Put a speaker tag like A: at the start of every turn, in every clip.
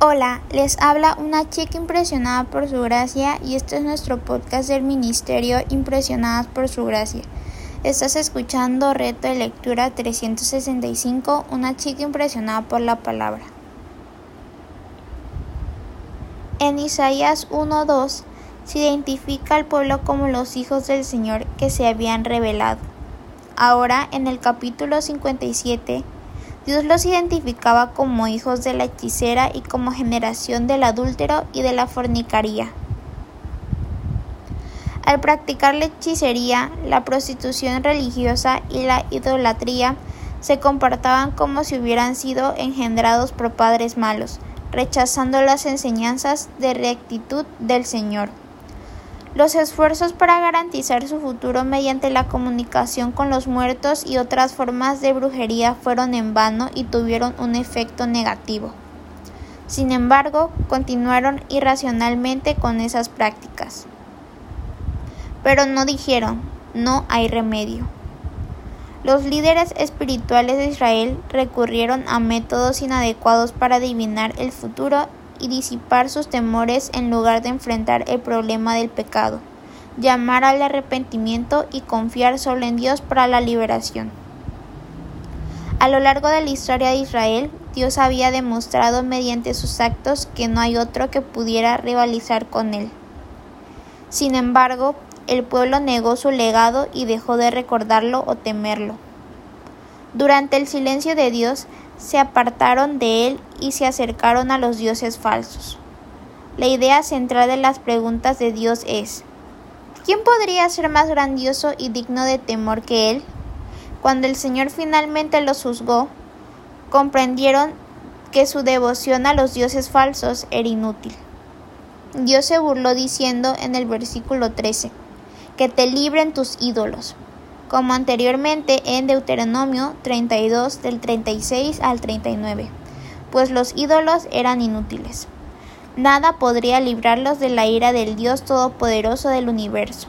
A: Hola, les habla una chica impresionada por su gracia y este es nuestro podcast del Ministerio Impresionadas por su gracia. Estás escuchando Reto de Lectura 365, una chica impresionada por la palabra. En Isaías 1.2 se identifica al pueblo como los hijos del Señor que se habían revelado. Ahora, en el capítulo 57, Dios los identificaba como hijos de la hechicera y como generación del adúltero y de la fornicaría. Al practicar la hechicería, la prostitución religiosa y la idolatría, se comportaban como si hubieran sido engendrados por padres malos, rechazando las enseñanzas de rectitud del Señor. Los esfuerzos para garantizar su futuro mediante la comunicación con los muertos y otras formas de brujería fueron en vano y tuvieron un efecto negativo. Sin embargo, continuaron irracionalmente con esas prácticas. Pero no dijeron, no hay remedio. Los líderes espirituales de Israel recurrieron a métodos inadecuados para adivinar el futuro y disipar sus temores en lugar de enfrentar el problema del pecado, llamar al arrepentimiento y confiar solo en Dios para la liberación. A lo largo de la historia de Israel, Dios había demostrado mediante sus actos que no hay otro que pudiera rivalizar con él. Sin embargo, el pueblo negó su legado y dejó de recordarlo o temerlo. Durante el silencio de Dios, se apartaron de él y se acercaron a los dioses falsos. La idea central de las preguntas de Dios es ¿Quién podría ser más grandioso y digno de temor que él? Cuando el Señor finalmente los juzgó, comprendieron que su devoción a los dioses falsos era inútil. Dios se burló diciendo en el versículo 13, que te libren tus ídolos, como anteriormente en Deuteronomio 32 del 36 al 39, pues los ídolos eran inútiles. Nada podría librarlos de la ira del Dios Todopoderoso del universo.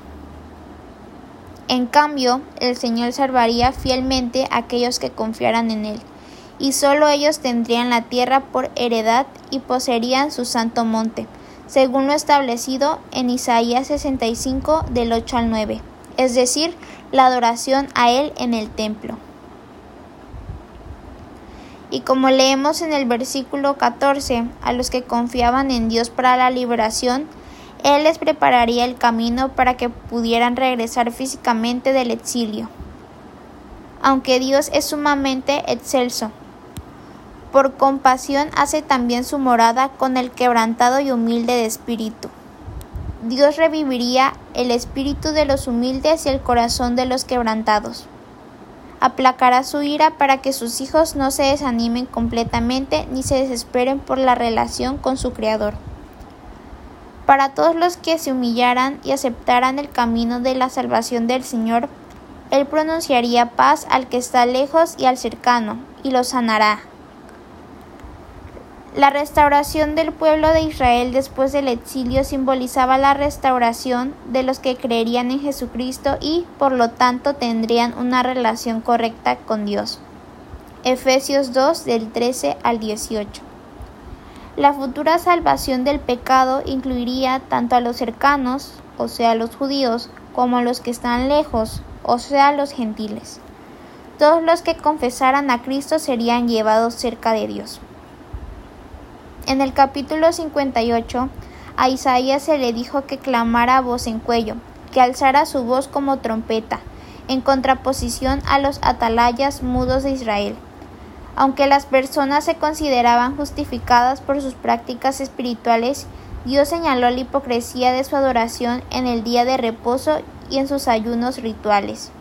A: En cambio, el Señor salvaría fielmente a aquellos que confiaran en Él, y solo ellos tendrían la tierra por heredad y poseerían su santo monte, según lo establecido en Isaías 65 del 8 al 9 es decir, la adoración a Él en el templo. Y como leemos en el versículo 14, a los que confiaban en Dios para la liberación, Él les prepararía el camino para que pudieran regresar físicamente del exilio. Aunque Dios es sumamente excelso, por compasión hace también su morada con el quebrantado y humilde de espíritu. Dios reviviría el espíritu de los humildes y el corazón de los quebrantados. Aplacará su ira para que sus hijos no se desanimen completamente ni se desesperen por la relación con su Creador. Para todos los que se humillaran y aceptaran el camino de la salvación del Señor, Él pronunciaría paz al que está lejos y al cercano, y lo sanará. La restauración del pueblo de Israel después del exilio simbolizaba la restauración de los que creerían en Jesucristo y, por lo tanto, tendrían una relación correcta con Dios. Efesios 2 del 13 al 18. La futura salvación del pecado incluiría tanto a los cercanos, o sea, los judíos, como a los que están lejos, o sea, los gentiles. Todos los que confesaran a Cristo serían llevados cerca de Dios. En el capítulo 58, a Isaías se le dijo que clamara voz en cuello, que alzara su voz como trompeta, en contraposición a los atalayas mudos de Israel. Aunque las personas se consideraban justificadas por sus prácticas espirituales, Dios señaló la hipocresía de su adoración en el día de reposo y en sus ayunos rituales.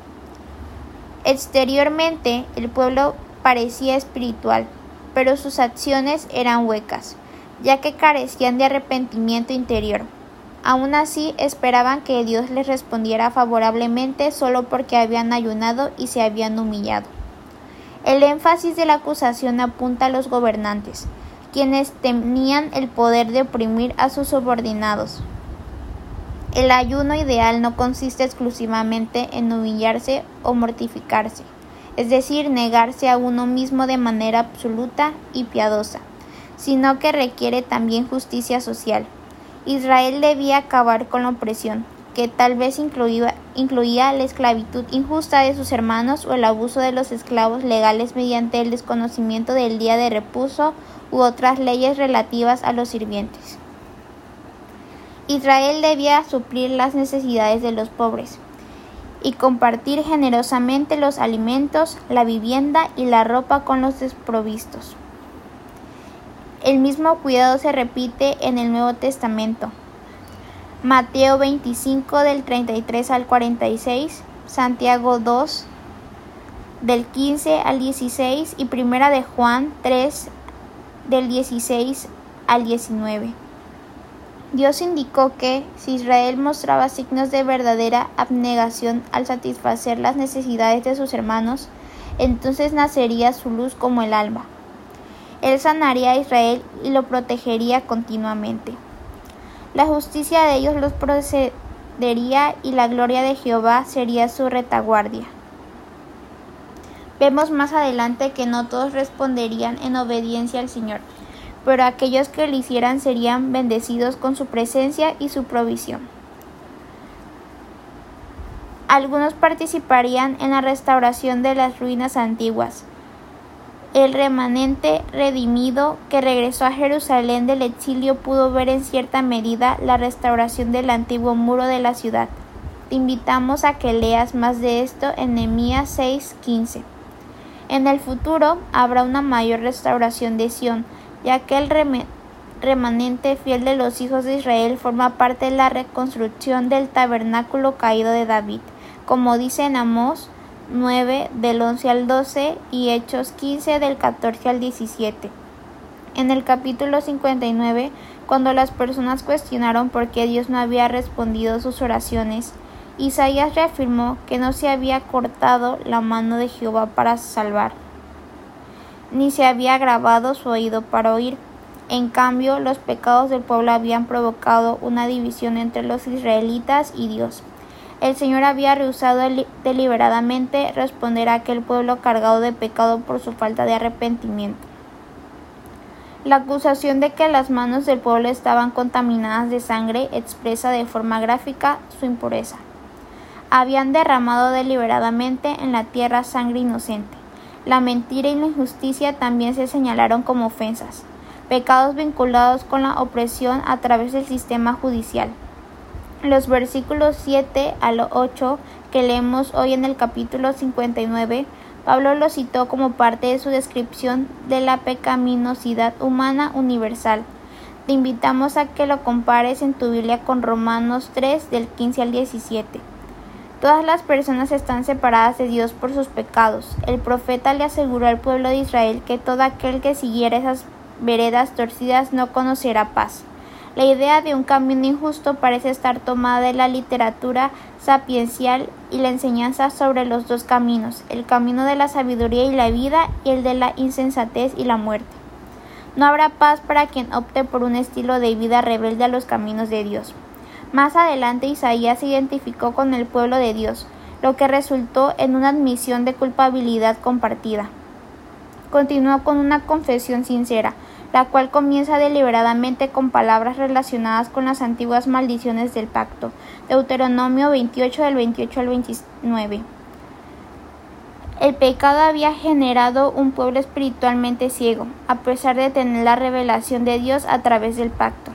A: Exteriormente, el pueblo parecía espiritual, pero sus acciones eran huecas, ya que carecían de arrepentimiento interior. Aún así, esperaban que Dios les respondiera favorablemente solo porque habían ayunado y se habían humillado. El énfasis de la acusación apunta a los gobernantes, quienes tenían el poder de oprimir a sus subordinados. El ayuno ideal no consiste exclusivamente en humillarse o mortificarse es decir, negarse a uno mismo de manera absoluta y piadosa, sino que requiere también justicia social. Israel debía acabar con la opresión, que tal vez incluía, la esclavitud injusta de sus hermanos o el abuso de los esclavos legales mediante el desconocimiento del día de reposo u otras leyes relativas a los sirvientes. Israel debía suplir las necesidades de los pobres y compartir generosamente los alimentos, la vivienda y la ropa con los desprovistos. El mismo cuidado se repite en el Nuevo Testamento. Mateo 25 del 33 al 46, Santiago 2 del 15 al 16 y Primera de Juan 3 del 16 al 19. Dios indicó que, si Israel mostraba signos de verdadera abnegación al satisfacer las necesidades de sus hermanos, entonces nacería su luz como el alba. Él sanaría a Israel y lo protegería continuamente. La justicia de ellos los procedería y la gloria de Jehová sería su retaguardia. Vemos más adelante que no todos responderían en obediencia al Señor pero aquellos que lo hicieran serían bendecidos con su presencia y su provisión. Algunos participarían en la restauración de las ruinas antiguas. El remanente redimido que regresó a Jerusalén del exilio pudo ver en cierta medida la restauración del antiguo muro de la ciudad. Te invitamos a que leas más de esto en Nehemías 6:15. En el futuro habrá una mayor restauración de Sión, ya que el remanente fiel de los hijos de Israel forma parte de la reconstrucción del tabernáculo caído de David, como dice en Amós 9 del 11 al 12 y Hechos 15 del 14 al 17. En el capítulo 59, cuando las personas cuestionaron por qué Dios no había respondido sus oraciones, Isaías reafirmó que no se había cortado la mano de Jehová para salvar ni se había grabado su oído para oír. En cambio, los pecados del pueblo habían provocado una división entre los israelitas y Dios. El Señor había rehusado deliberadamente responder a aquel pueblo cargado de pecado por su falta de arrepentimiento. La acusación de que las manos del pueblo estaban contaminadas de sangre expresa de forma gráfica su impureza. Habían derramado deliberadamente en la tierra sangre inocente. La mentira y la injusticia también se señalaron como ofensas, pecados vinculados con la opresión a través del sistema judicial. Los versículos 7 al 8 que leemos hoy en el capítulo 59, Pablo lo citó como parte de su descripción de la pecaminosidad humana universal. Te invitamos a que lo compares en tu Biblia con Romanos 3 del 15 al 17. Todas las personas están separadas de Dios por sus pecados. El profeta le aseguró al pueblo de Israel que todo aquel que siguiera esas veredas torcidas no conocerá paz. La idea de un camino injusto parece estar tomada de la literatura sapiencial y la enseñanza sobre los dos caminos, el camino de la sabiduría y la vida y el de la insensatez y la muerte. No habrá paz para quien opte por un estilo de vida rebelde a los caminos de Dios. Más adelante Isaías se identificó con el pueblo de Dios, lo que resultó en una admisión de culpabilidad compartida. Continuó con una confesión sincera, la cual comienza deliberadamente con palabras relacionadas con las antiguas maldiciones del pacto. Deuteronomio 28 del 28 al 29. El pecado había generado un pueblo espiritualmente ciego, a pesar de tener la revelación de Dios a través del pacto.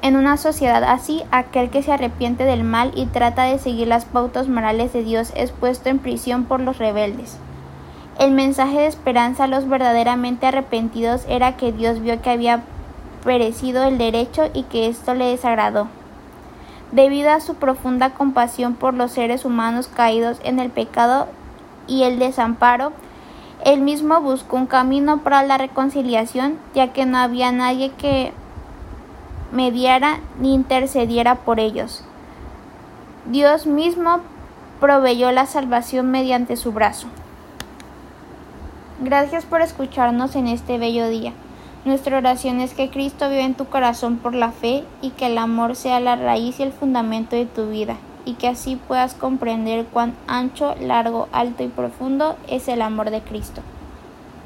A: En una sociedad así, aquel que se arrepiente del mal y trata de seguir las pautas morales de Dios es puesto en prisión por los rebeldes. El mensaje de esperanza a los verdaderamente arrepentidos era que Dios vio que había perecido el derecho y que esto le desagradó. Debido a su profunda compasión por los seres humanos caídos en el pecado y el desamparo, él mismo buscó un camino para la reconciliación, ya que no había nadie que mediara ni intercediera por ellos. Dios mismo proveyó la salvación mediante su brazo. Gracias por escucharnos en este bello día. Nuestra oración es que Cristo viva en tu corazón por la fe y que el amor sea la raíz y el fundamento de tu vida y que así puedas comprender cuán ancho, largo, alto y profundo es el amor de Cristo.